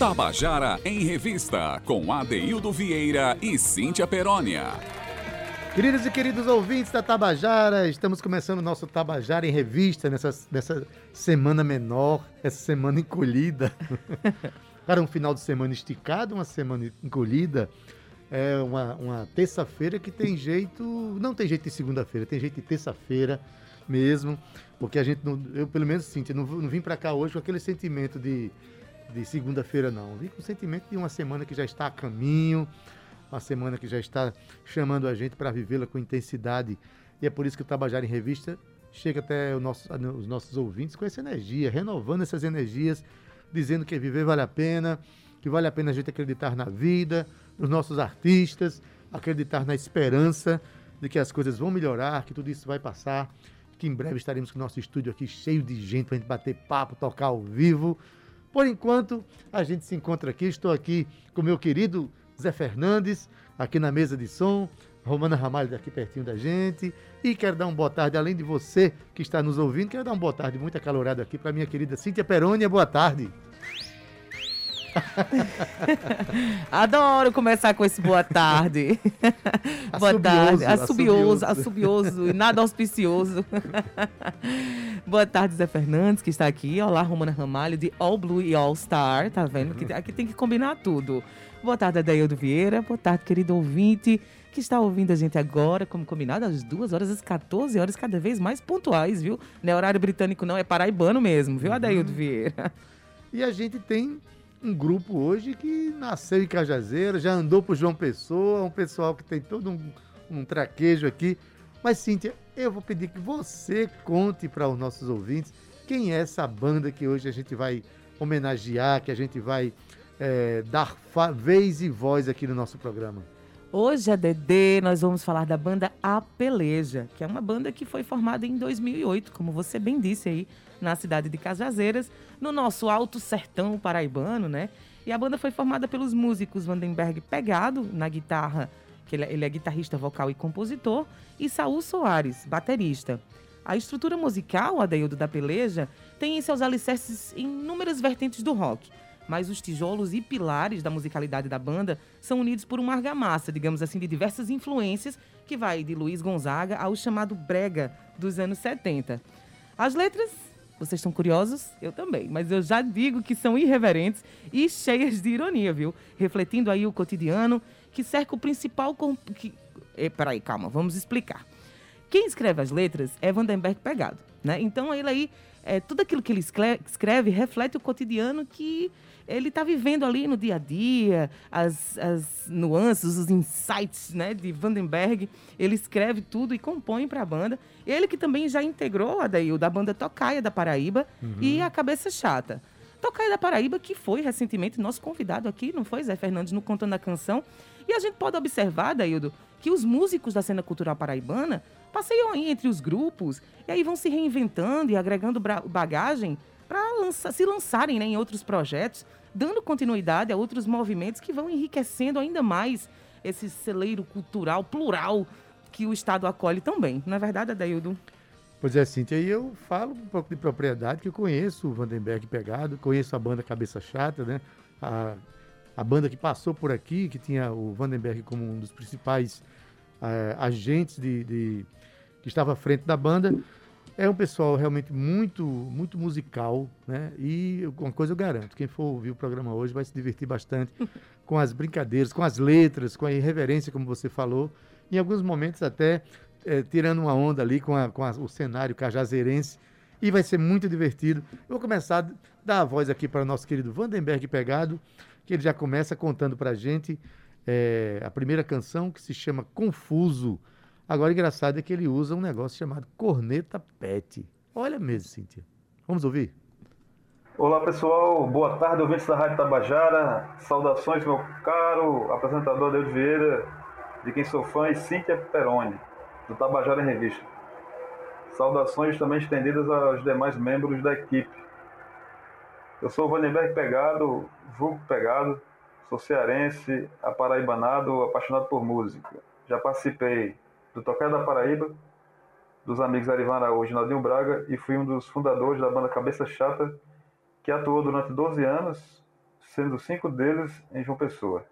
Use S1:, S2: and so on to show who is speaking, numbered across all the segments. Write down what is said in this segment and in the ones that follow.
S1: Tabajara em Revista, com Adeildo Vieira e Cíntia Perónia.
S2: Queridos e queridos ouvintes da Tabajara, estamos começando o nosso Tabajara em Revista nessa, nessa semana menor, essa semana encolhida. Para um final de semana esticado, uma semana encolhida. É uma, uma terça-feira que tem jeito. Não tem jeito de segunda-feira, tem jeito de terça-feira mesmo. Porque a gente, não, eu pelo menos sinto, não, não vim para cá hoje com aquele sentimento de, de segunda-feira, não. Vim com o sentimento de uma semana que já está a caminho uma semana que já está chamando a gente para vivê-la com intensidade. E é por isso que o Tabajara em Revista chega até nosso, os nossos ouvintes com essa energia, renovando essas energias, dizendo que viver vale a pena, que vale a pena a gente acreditar na vida, nos nossos artistas, acreditar na esperança de que as coisas vão melhorar, que tudo isso vai passar, que em breve estaremos com o nosso estúdio aqui cheio de gente para a gente bater papo, tocar ao vivo. Por enquanto, a gente se encontra aqui. Estou aqui com meu querido Zé Fernandes, aqui na mesa de som, Romana Ramalho aqui pertinho da gente. E quero dar uma boa tarde, além de você que está nos ouvindo, quero dar uma boa tarde muito acalorada aqui para minha querida Cíntia Perônia. Boa tarde.
S3: Adoro começar com esse boa tarde. boa tarde. Assobioso, assobioso e nada auspicioso. boa tarde, Zé Fernandes, que está aqui. Olá, Romana Ramalho, de All Blue e All Star. Tá vendo? Que aqui tem que combinar tudo. Boa tarde, Adaildo Vieira. Boa tarde, querido ouvinte que está ouvindo a gente agora, como combinado, às 2 horas, às 14 horas, cada vez mais pontuais, viu? Não é horário britânico, não, é paraibano mesmo, viu, Adaildo uhum. Vieira?
S2: E a gente tem um grupo hoje que nasceu em Cajazeira, já andou por João Pessoa, um pessoal que tem todo um, um traquejo aqui. Mas, Cíntia, eu vou pedir que você conte para os nossos ouvintes quem é essa banda que hoje a gente vai homenagear, que a gente vai é, dar vez e voz aqui no nosso programa.
S3: Hoje, a DD, nós vamos falar da banda A Peleja, que é uma banda que foi formada em 2008, como você bem disse aí, na cidade de Cajazeiras, no nosso alto sertão paraibano, né? E a banda foi formada pelos músicos Vandenberg Pegado, na guitarra, que ele é, ele é guitarrista, vocal e compositor, e Saul Soares, baterista. A estrutura musical, Adeildo da Peleja, tem em seus alicerces inúmeras vertentes do rock, mas os tijolos e pilares da musicalidade da banda são unidos por uma argamassa, digamos assim, de diversas influências, que vai de Luiz Gonzaga ao chamado brega dos anos 70. As letras, vocês estão curiosos? Eu também, mas eu já digo que são irreverentes e cheias de ironia, viu? Refletindo aí o cotidiano que cerca o principal... Que... Eh, peraí, calma, vamos explicar. Quem escreve as letras é Vandenberg Pegado, né? Então ele aí, é, tudo aquilo que ele escreve reflete o cotidiano que ele está vivendo ali no dia a dia, as, as nuances, os insights né, de Vandenberg. Ele escreve tudo e compõe para a banda. Ele que também já integrou a daí, o da banda Tocaia da Paraíba uhum. e a Cabeça Chata. Tocaia da Paraíba, que foi recentemente nosso convidado aqui, não foi, Zé Fernandes, no Contando a Canção. E a gente pode observar, Daildo, que os músicos da cena cultural paraibana passeiam aí entre os grupos e aí vão se reinventando e agregando bagagem para lança, se lançarem né, em outros projetos dando continuidade a outros movimentos que vão enriquecendo ainda mais esse celeiro cultural plural que o Estado acolhe tão bem. Não é verdade, Adaildo?
S2: Pois é, Cintia, e eu falo um pouco de propriedade, que eu conheço o Vandenberg Pegado, conheço a banda Cabeça Chata, né? A, a banda que passou por aqui, que tinha o Vandenberg como um dos principais uh, agentes de, de, que estava à frente da banda. É um pessoal realmente muito, muito musical, né? E uma coisa eu garanto, quem for ouvir o programa hoje vai se divertir bastante com as brincadeiras, com as letras, com a irreverência, como você falou. Em alguns momentos até é, tirando uma onda ali com, a, com a, o cenário cajazeirense. E vai ser muito divertido. Eu vou começar a dar a voz aqui para o nosso querido Vandenberg Pegado, que ele já começa contando para a gente é, a primeira canção que se chama Confuso. Agora, engraçado é que ele usa um negócio chamado corneta pet. Olha mesmo, Cíntia. Vamos ouvir?
S4: Olá, pessoal. Boa tarde, ouvintes da Rádio Tabajara. Saudações, meu caro apresentador Deus Vieira, de quem sou fã, e Cíntia Peroni, do Tabajara em Revista. Saudações também estendidas aos demais membros da equipe. Eu sou o Vandenberg Pegado, vulgo Pegado, sou cearense, aparaibanado, apaixonado por música. Já participei do Tocar da Paraíba, dos amigos Arivan Araújo e Naldinho Braga, e fui um dos fundadores da banda Cabeça Chata, que atuou durante 12 anos, sendo cinco deles em João Pessoa.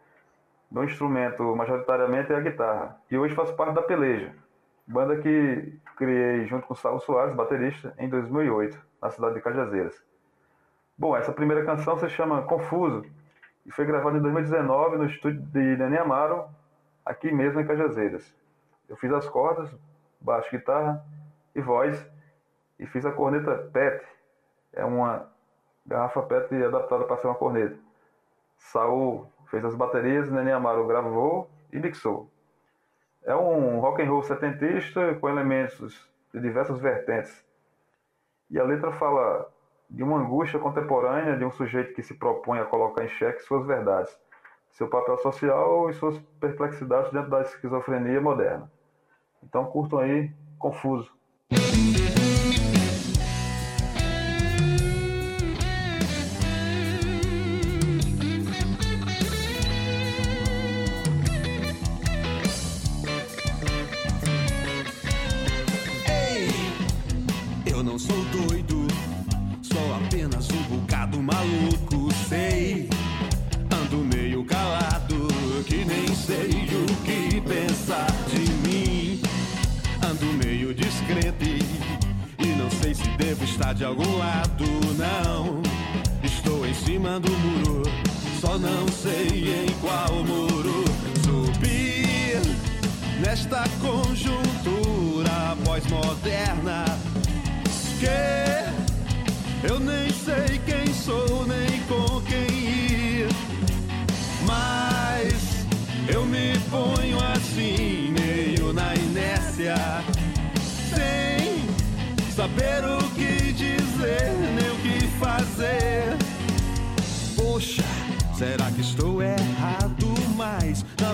S4: Meu instrumento majoritariamente é a guitarra, e hoje faço parte da Peleja, banda que criei junto com Saulo Soares, baterista, em 2008, na cidade de Cajazeiras. Bom, essa primeira canção se chama Confuso, e foi gravada em 2019 no estúdio de Nenê Amaro, aqui mesmo em Cajazeiras. Eu fiz as cordas, baixo, guitarra e voz, e fiz a corneta PET, é uma garrafa PET adaptada para ser uma corneta. Saul fez as baterias, Nenê Amaro gravou e mixou. É um rock and roll setentista com elementos de diversas vertentes. E a letra fala de uma angústia contemporânea de um sujeito que se propõe a colocar em xeque suas verdades, seu papel social e suas perplexidades dentro da esquizofrenia moderna. Então curtam aí, Confuso.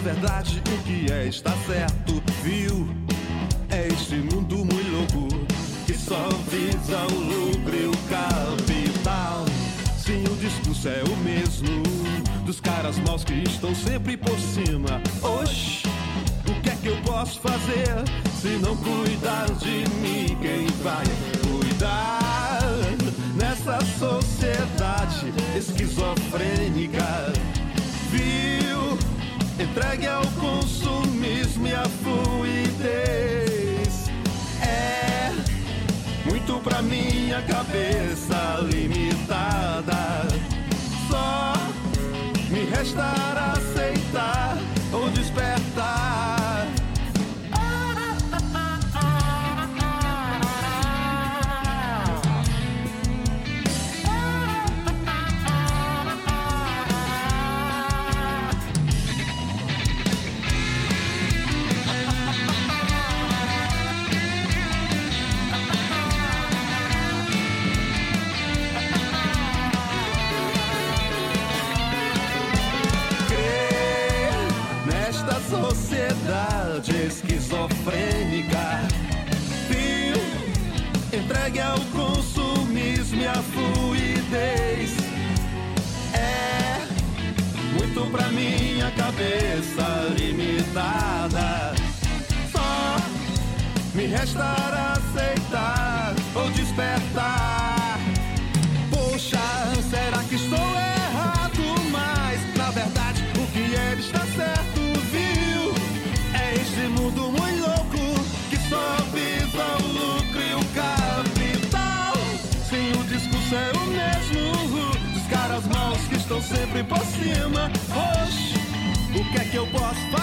S5: Verdade o que é está certo, viu? É este mundo muito louco que só visa o lucro e o capital. Sim, o discurso é o mesmo dos caras maus que estão sempre por cima. Oxi, o que é que eu posso fazer se não cuidar de mim? Quem vai cuidar? nessa sociedade esquizofrênica. Viu? Entregue ao consumismo e à fluidez. É muito pra minha cabeça limitada. Só me restará aceitar ou despertar.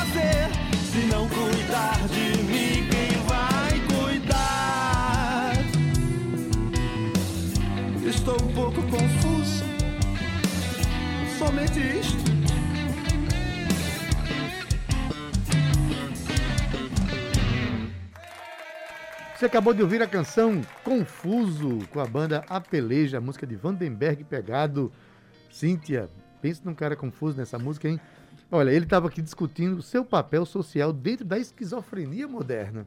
S5: Fazer se não cuidar de mim? Quem vai cuidar? Estou um pouco confuso. Somente isto.
S2: Você acabou de ouvir a canção Confuso com a banda Apeleja, a música de Vandenberg pegado. Cíntia, pensa num cara confuso nessa música, hein? Olha, ele estava aqui discutindo o seu papel social dentro da esquizofrenia moderna.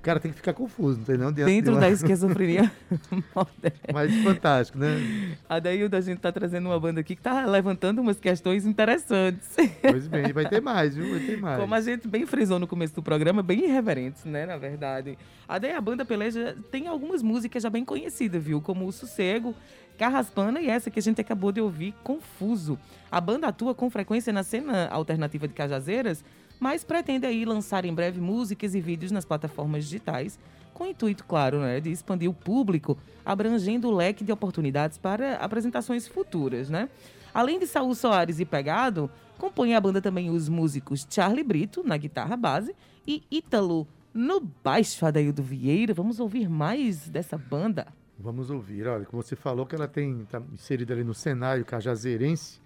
S2: O cara tem que ficar confuso, não tem não?
S3: Dentro uma... da esquizofrenia moderna.
S2: Mas fantástico, né?
S3: Adaildo, a gente está trazendo uma banda aqui que está levantando umas questões interessantes.
S2: Pois bem, vai ter mais, viu? Vai ter mais.
S3: Como a gente bem frisou no começo do programa, bem irreverentes, né, na verdade. A daí a banda Peleja tem algumas músicas já bem conhecidas, viu? Como O Sossego, Carraspana e essa que a gente acabou de ouvir, Confuso. A banda atua com frequência na cena alternativa de Cajazeiras, mas pretende aí lançar em breve músicas e vídeos nas plataformas digitais, com o intuito, claro, né, de expandir o público, abrangendo o leque de oportunidades para apresentações futuras, né? Além de Saul Soares e Pegado, compõem a banda também os músicos Charlie Brito, na guitarra base, e Ítalo, no baixo, Adaildo Vieira. Vamos ouvir mais dessa banda?
S2: Vamos ouvir. Olha, como você falou que ela tem tá inserida ali no cenário cajazeirense,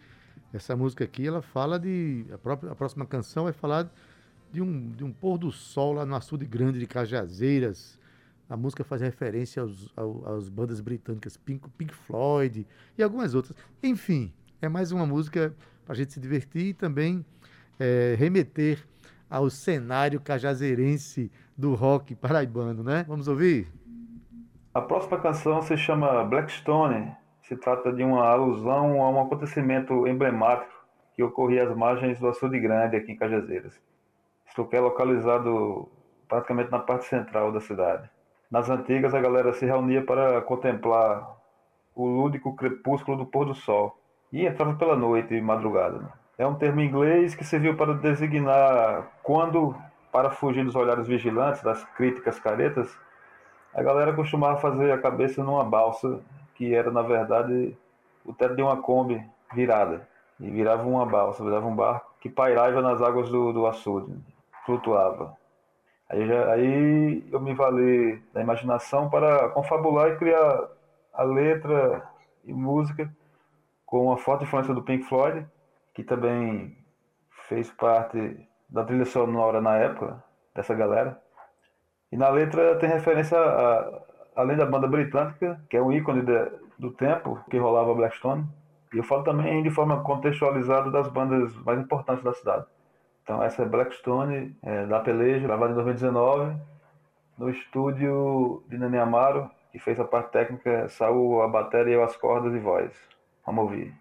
S2: essa música aqui, ela fala de... A, própria, a próxima canção vai falar de um, de um pôr do sol lá no açude grande de Cajazeiras. A música faz referência aos, aos, às bandas britânicas Pink, Pink Floyd e algumas outras. Enfim, é mais uma música para a gente se divertir e também é, remeter ao cenário cajazeirense do rock paraibano, né? Vamos ouvir?
S4: A próxima canção se chama Blackstone. Se trata de uma alusão a um acontecimento emblemático que ocorria às margens do Açude Grande, aqui em Cajazeiras. Isso que é localizado praticamente na parte central da cidade. Nas antigas, a galera se reunia para contemplar o lúdico crepúsculo do pôr do sol e entrava pela noite e madrugada. Né? É um termo inglês que serviu para designar quando, para fugir dos olhares vigilantes, das críticas caretas, a galera costumava fazer a cabeça numa balsa, que era, na verdade, o teto de uma Kombi virada. E virava uma balsa, virava um barco que pairava nas águas do, do açude, flutuava. Aí, já, aí eu me valei da imaginação para confabular e criar a letra e música com uma forte influência do Pink Floyd, que também fez parte da trilha sonora na época dessa galera. E na letra tem referência a, além da banda britânica, que é um ícone de, do tempo que rolava Blackstone, e eu falo também de forma contextualizada das bandas mais importantes da cidade. Então essa é Blackstone, é, da Peleja, gravada em 2019, no estúdio de Nenê Amaro, que fez a parte técnica, saiu a bateria, as cordas e voz. Vamos ouvir.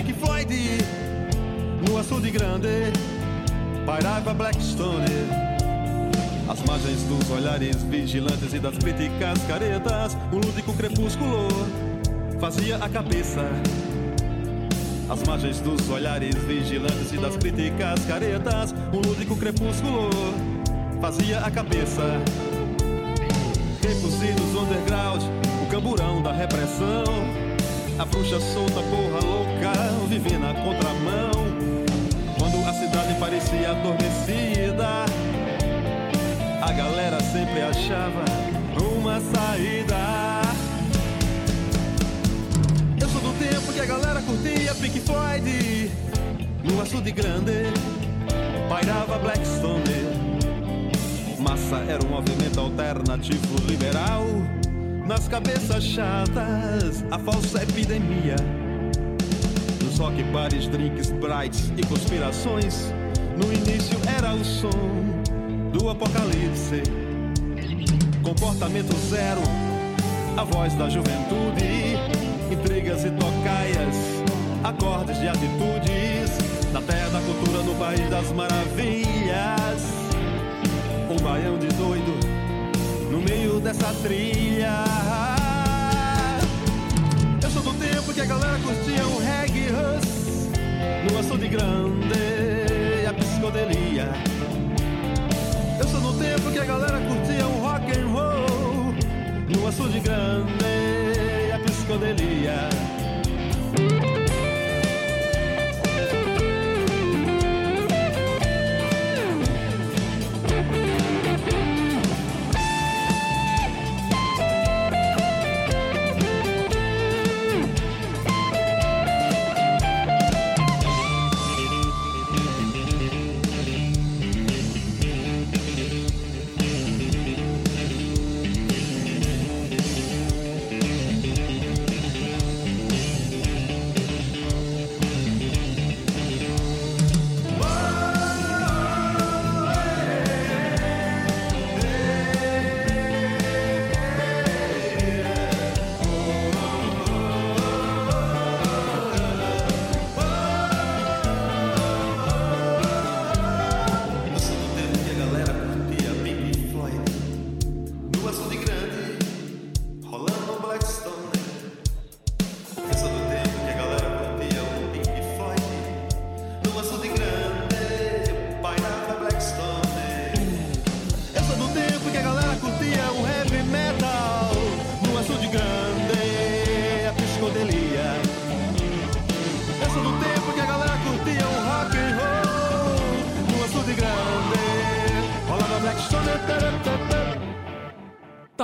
S5: Pink Floyd. No açude grande, pairava Blackstone. As margens dos olhares vigilantes e das críticas caretas, um lúdico crepúsculo fazia a cabeça. As margens dos olhares vigilantes e das críticas caretas, um lúdico crepúsculo fazia a cabeça. Recusidos underground camburão da repressão. A bruxa solta, porra louca, vive na contramão. Quando a cidade parecia adormecida, a galera sempre achava uma saída. Eu sou do tempo que a galera curtia Pink Floyd. No açude grande, pairava Blackstone. Massa era um movimento alternativo liberal nas cabeças chatas, a falsa epidemia. Nos rock bares, drinks, brights e conspirações. No início era o som do apocalipse. Comportamento zero, a voz da juventude. Intrigas e tocaias, acordes de atitudes. Na terra da cultura, no país das maravilhas. Um baião de doido meio dessa trilha. Eu sou do tempo que a galera curtia um reggae rush no açude grande a psicodelia. Eu sou do tempo que a galera curtia um rock and roll no açude grande a psicodelia.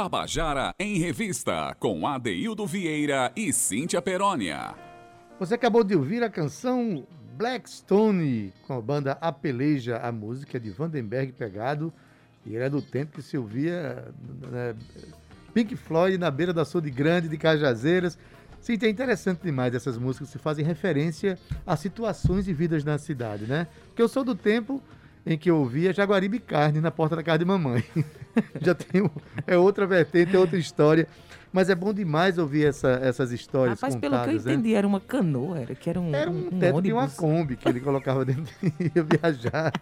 S1: Tabajara em Revista, com Adeildo Vieira e Cíntia Perónia.
S2: Você acabou de ouvir a canção Blackstone, com a banda Apeleja, a música de Vandenberg Pegado, e era do tempo que se ouvia né, Pink Floyd na beira da Açude Grande de Cajazeiras. Sim, é interessante demais essas músicas que fazem referência a situações e vidas na cidade, né? Porque eu sou do tempo em que eu ouvia Jaguaribe Carne na porta da casa de mamãe. Já tem é outra vertente, é outra história. Mas é bom demais ouvir essa, essas histórias
S3: Rapaz,
S2: contadas,
S3: pelo que eu
S2: né?
S3: entendi, era uma canoa, era que era um,
S2: Era um,
S3: um,
S2: teto de uma. Kombi que ele colocava dentro e ia viajar.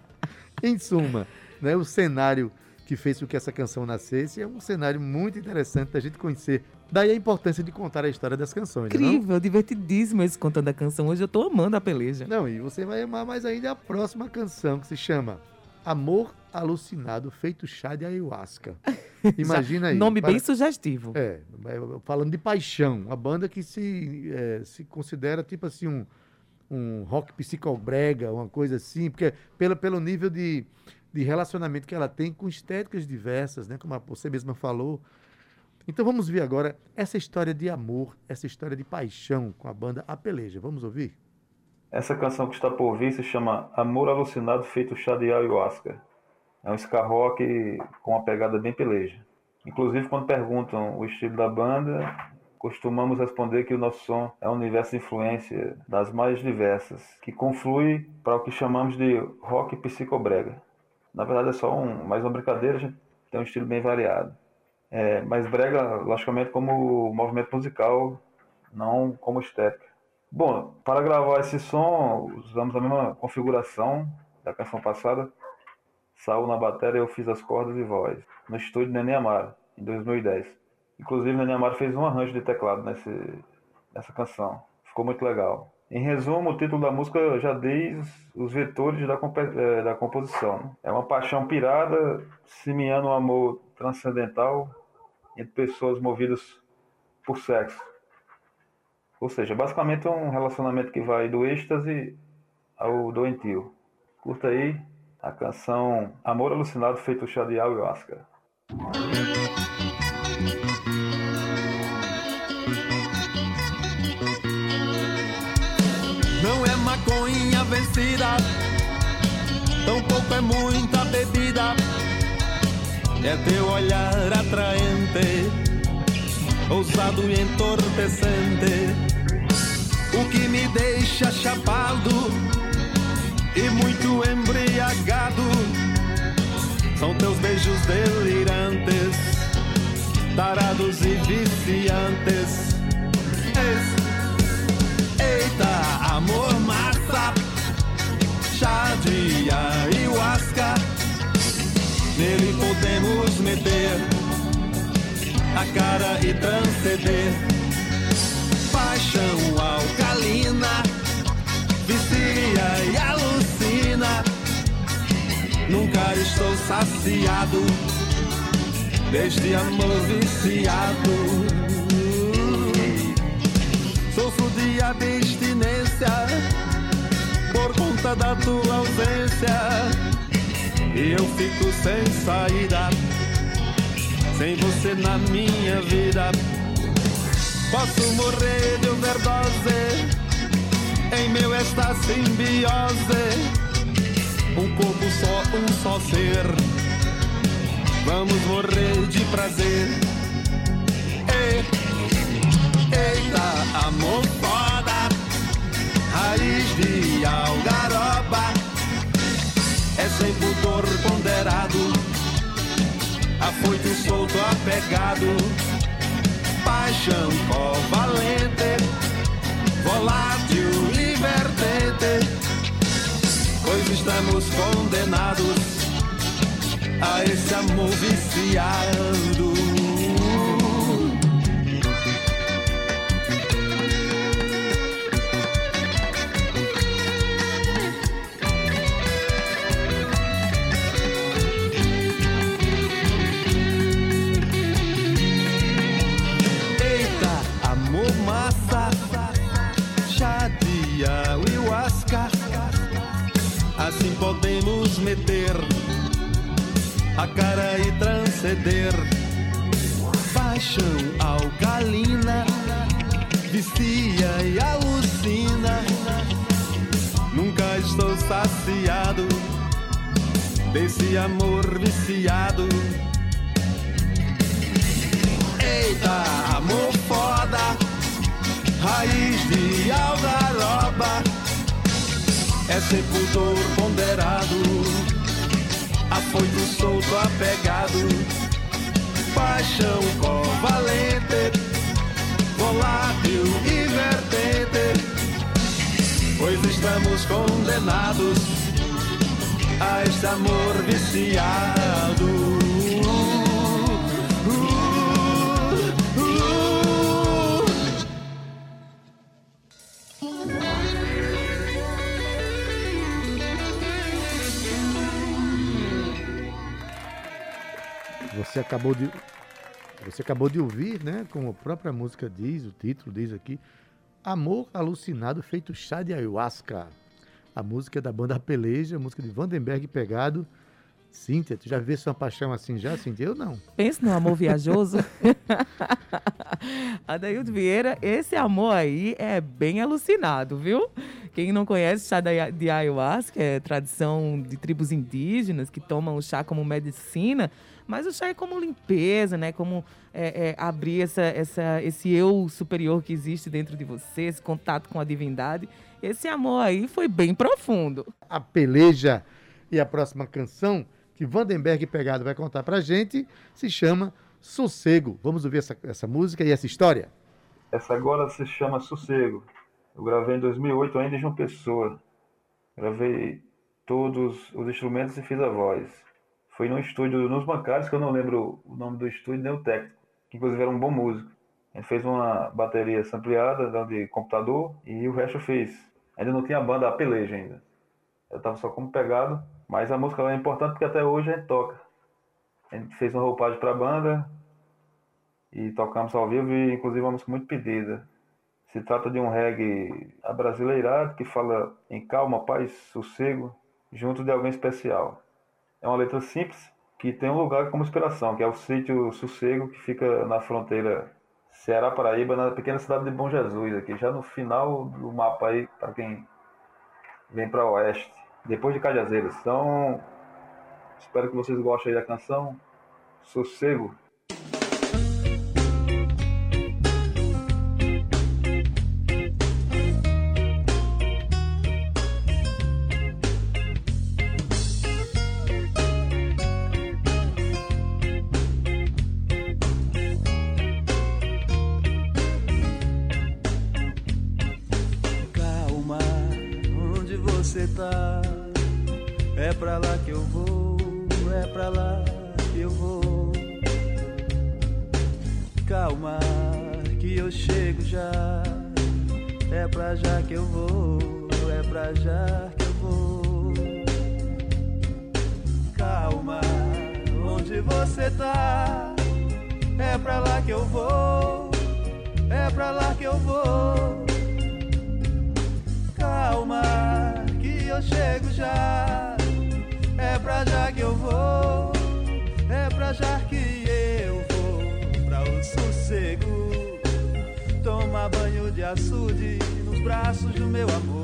S2: Em suma, né, o cenário que fez com que essa canção nascesse é um cenário muito interessante da gente conhecer. Daí a importância de contar a história das canções, não?
S3: Incrível, divertidíssimo esse contando a canção. Hoje eu tô amando a peleja.
S2: Não, e você vai amar mais ainda a próxima canção, que se chama Amor Alucinado Feito Chá de Ayahuasca. Imagina aí.
S3: Nome
S2: para-
S3: bem sugestivo.
S2: É, é, falando de paixão, a banda que se, é, se considera tipo assim um, um rock psicobrega, uma coisa assim, porque pelo, pelo nível de, de relacionamento que ela tem com estéticas diversas, né, como você mesma falou. Então vamos ver agora essa história de amor, essa história de paixão com a banda A Peleja. Vamos ouvir?
S4: Essa canção que está por vir se chama Amor Alucinado Feito Chá de Ayahuasca. É um ska rock com uma pegada bem peleja. Inclusive, quando perguntam o estilo da banda, costumamos responder que o nosso som é um universo de influência das mais diversas, que conflui para o que chamamos de rock psicobrega. Na verdade, é só um, mais uma brincadeira, a gente tem um estilo bem variado. É, mas brega, logicamente, como movimento musical, não como estética. Bom, para gravar esse som, usamos a mesma configuração da canção passada. Saul na bateria, eu fiz as cordas e voz. No estúdio Nenê Amaro, em 2010. Inclusive, Nenê Amaro fez um arranjo de teclado nesse, nessa canção. Ficou muito legal. Em resumo, o título da música já diz os vetores da, compe- eh, da composição. né? É uma paixão pirada, semeando um amor transcendental entre pessoas movidas por sexo. Ou seja, basicamente é um relacionamento que vai do êxtase ao doentio. Curta aí a canção Amor Alucinado feito chá de ayahuasca.
S5: Vencida, tampouco é muita bebida. É teu olhar atraente, ousado e entorpecente. O que me deixa chapado e muito embriagado são teus beijos delirantes, tarados e viciantes. De ayahuasca. Nele podemos meter a cara e transcender. Paixão alcalina, vicia e alucina. Nunca estou saciado deste amor viciado. Sofro de abstinência por conta da tua ausência. E eu fico sem saída, sem você na minha vida. Posso morrer de overdose em meu esta simbiose. Um corpo só, um só ser. Vamos morrer de prazer. Ei. Eita, amor foda, de algaroba, é sem pudor ponderado, afoito solto apegado, paixão covalente, volátil libertente, pois estamos condenados a esse amor viciado. Meter a cara e transcender. paixão alcalina vicia e alucina. Nunca estou saciado desse amor viciado. Eita, amor foda, raiz de algaroba, é sem pudor ponderado, afoito solto apegado, paixão covalente, volátil e vertente, pois estamos condenados a este amor viciado.
S2: Você acabou de você acabou de ouvir, né, como a própria música diz, o título diz aqui, Amor Alucinado feito chá de ayahuasca. A música é da banda Peleja, música de Vandenberg Pegado. Cíntia, tu já vê sua paixão assim já, Cíntia? Eu não.
S3: Pensa no amor viajoso. Adaildo Vieira, esse amor aí é bem alucinado, viu? Quem não conhece chá de ayahuasca, é tradição de tribos indígenas que tomam o chá como medicina, mas o chá é como limpeza, né? Como é, é, abrir essa, essa, esse eu superior que existe dentro de você, esse contato com a divindade. Esse amor aí foi bem profundo.
S2: A peleja e a próxima canção que Vandenberg Pegado vai contar pra gente se chama Sossego. Vamos ouvir essa, essa música e essa história?
S4: Essa agora se chama Sossego. Eu gravei em 2008 ainda em João Pessoa. Gravei todos os instrumentos e fiz a voz. Foi num estúdio nos bancários, que eu não lembro o nome do estúdio nem o técnico, que inclusive era um bom músico. Ele fez uma bateria sampleada de computador e o resto eu fiz. Ainda não tinha banda a peleja ainda. Eu tava só como pegado, mas a música é importante porque até hoje a gente toca. A gente fez uma roupagem para a banda e tocamos ao vivo e inclusive uma música muito pedida. Se trata de um reggae abrasileirado que fala em calma, paz, sossego, junto de alguém especial. É uma letra simples que tem um lugar como inspiração, que é o sítio Sossego, que fica na fronteira Ceará-Paraíba, na pequena cidade de Bom Jesus, aqui já no final do mapa aí, para quem vem para oeste, depois de Cajazeiras. Então, espero que vocês gostem da canção Sossego.
S5: É pra lá que eu vou, é pra lá que eu vou. Calma, que eu chego já. É pra já que eu vou, é pra já que eu vou. Calma, onde você tá? É pra lá que eu vou, é pra lá que eu vou. eu chego já. É pra já que eu vou, é pra já que eu vou. Pra o sossego, toma banho de açude nos braços do meu amor.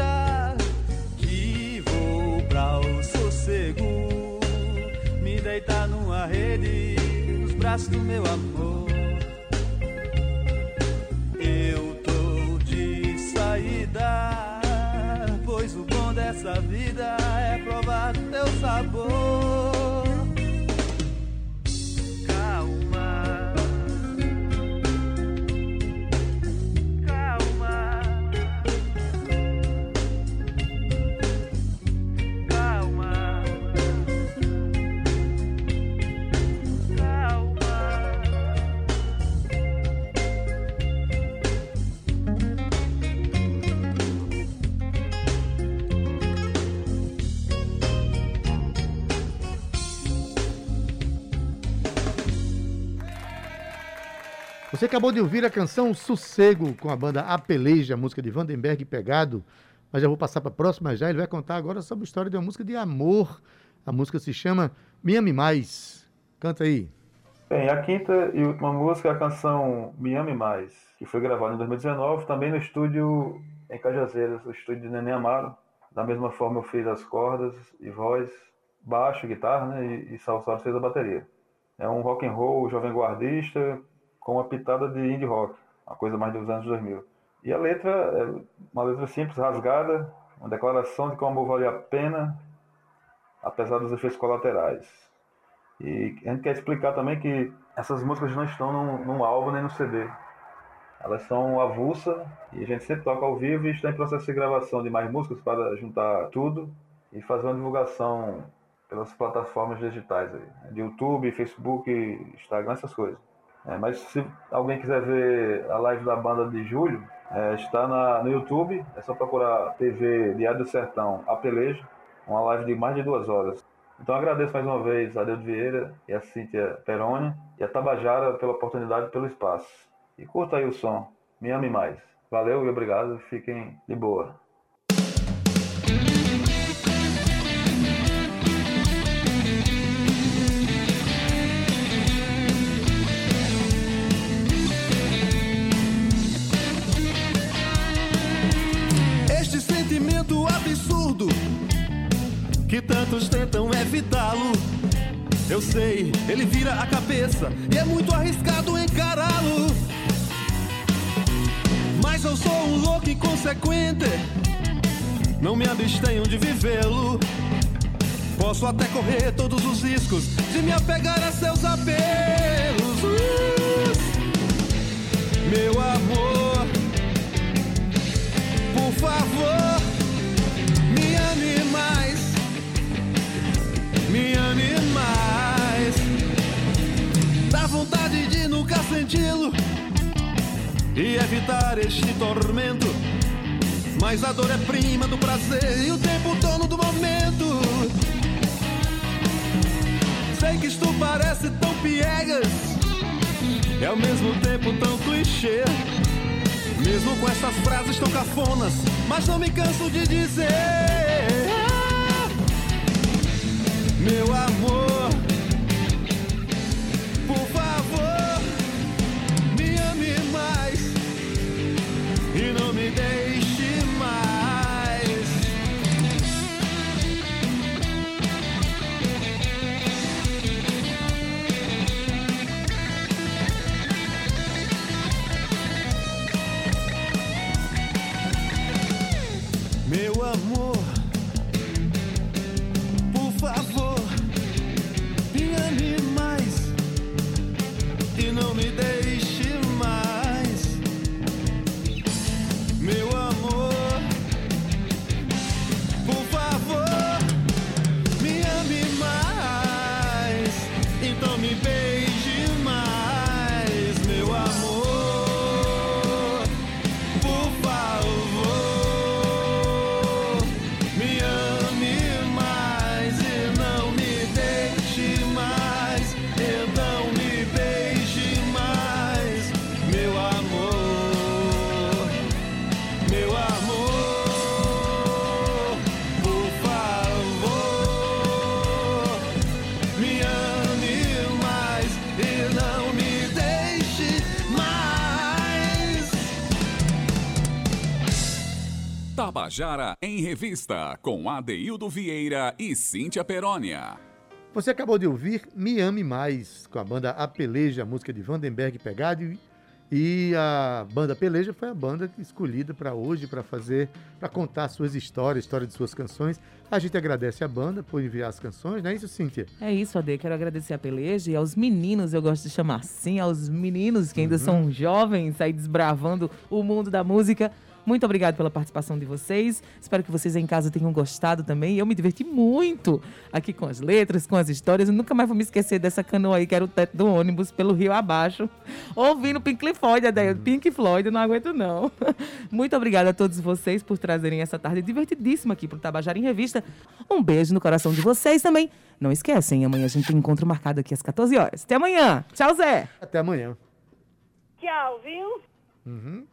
S5: já que vou pra o sossego. Me deitar numa rede, nos braços do meu amor. Eu tô de saída, pois o bom dessa vida é provar teu sabor.
S2: Você acabou de ouvir a canção Sossego com a banda Apeleja, música de Vandenberg Pegado. Mas já vou passar para a próxima já. Ele vai contar agora sobre a história de uma música de amor. A música se chama Me Ame Mais. Canta aí.
S4: Bem, a quinta e última música é a canção Me Ame Mais, que foi gravada em 2019, também no estúdio em Cajazeiras, o estúdio de Neném Amaro. Da mesma forma eu fiz as cordas e voz, baixo, guitarra, né, e, e Salsaro fez a bateria. É um rock and roll jovem guardista com uma pitada de indie rock, uma coisa mais dos anos 2000. E a letra é uma letra simples, rasgada, uma declaração de que o amor vale a pena, apesar dos efeitos colaterais. E a gente quer explicar também que essas músicas não estão num, num álbum nem no CD. Elas são avulsa e a gente sempre toca ao vivo e está em processo de gravação de mais músicas para juntar tudo e fazer uma divulgação pelas plataformas digitais aí, de YouTube, Facebook, Instagram, essas coisas. É, mas se alguém quiser ver a live da banda de julho, é, está na, no YouTube, é só procurar TV Diário do Sertão, a Peleja, uma live de mais de duas horas. Então agradeço mais uma vez a Deus Vieira e a Cíntia Peroni e a Tabajara pela oportunidade e pelo espaço. E curta aí o som, me ame mais. Valeu e obrigado, fiquem de boa.
S5: Tantos tentam evitá-lo. Eu sei, ele vira a cabeça e é muito arriscado encará-lo. Mas eu sou um louco inconsequente, não me abstenho de vivê-lo. Posso até correr todos os riscos de me apegar a seus apelos. Uh, senti-lo e evitar este tormento. Mas a dor é prima do prazer e o tempo dono do momento. Sei que isto parece tão piegas, e ao mesmo tempo tão clichê. Mesmo com essas frases tão cafonas, mas não me canso de dizer. Meu amor,
S1: Tabajara em Revista, com Adeildo Vieira e Cíntia Perónia.
S2: Você acabou de ouvir Me Ame Mais, com a banda A Peleja, a música de Vandenberg Pegado. E a banda Peleja foi a banda escolhida para hoje, para fazer, para contar suas histórias, história de suas canções. A gente agradece a banda por enviar as canções, não é isso, Cíntia?
S3: É isso, Ade. Quero agradecer a Peleja e aos meninos, eu gosto de chamar assim, aos meninos que ainda uhum. são jovens, aí desbravando o mundo da música. Muito obrigado pela participação de vocês. Espero que vocês em casa tenham gostado também. Eu me diverti muito aqui com as letras, com as histórias. Eu nunca mais vou me esquecer dessa canoa aí, que era o teto do ônibus, pelo rio abaixo, ouvindo Pink Floyd, Adeia. Uhum. Pink Floyd, eu não aguento não. Muito obrigada a todos vocês por trazerem essa tarde divertidíssima aqui para o Tabajara em Revista. Um beijo no coração de vocês também. Não esquecem, amanhã a gente tem encontro marcado aqui às 14 horas. Até amanhã. Tchau, Zé.
S2: Até amanhã.
S6: Tchau, viu?
S2: Uhum.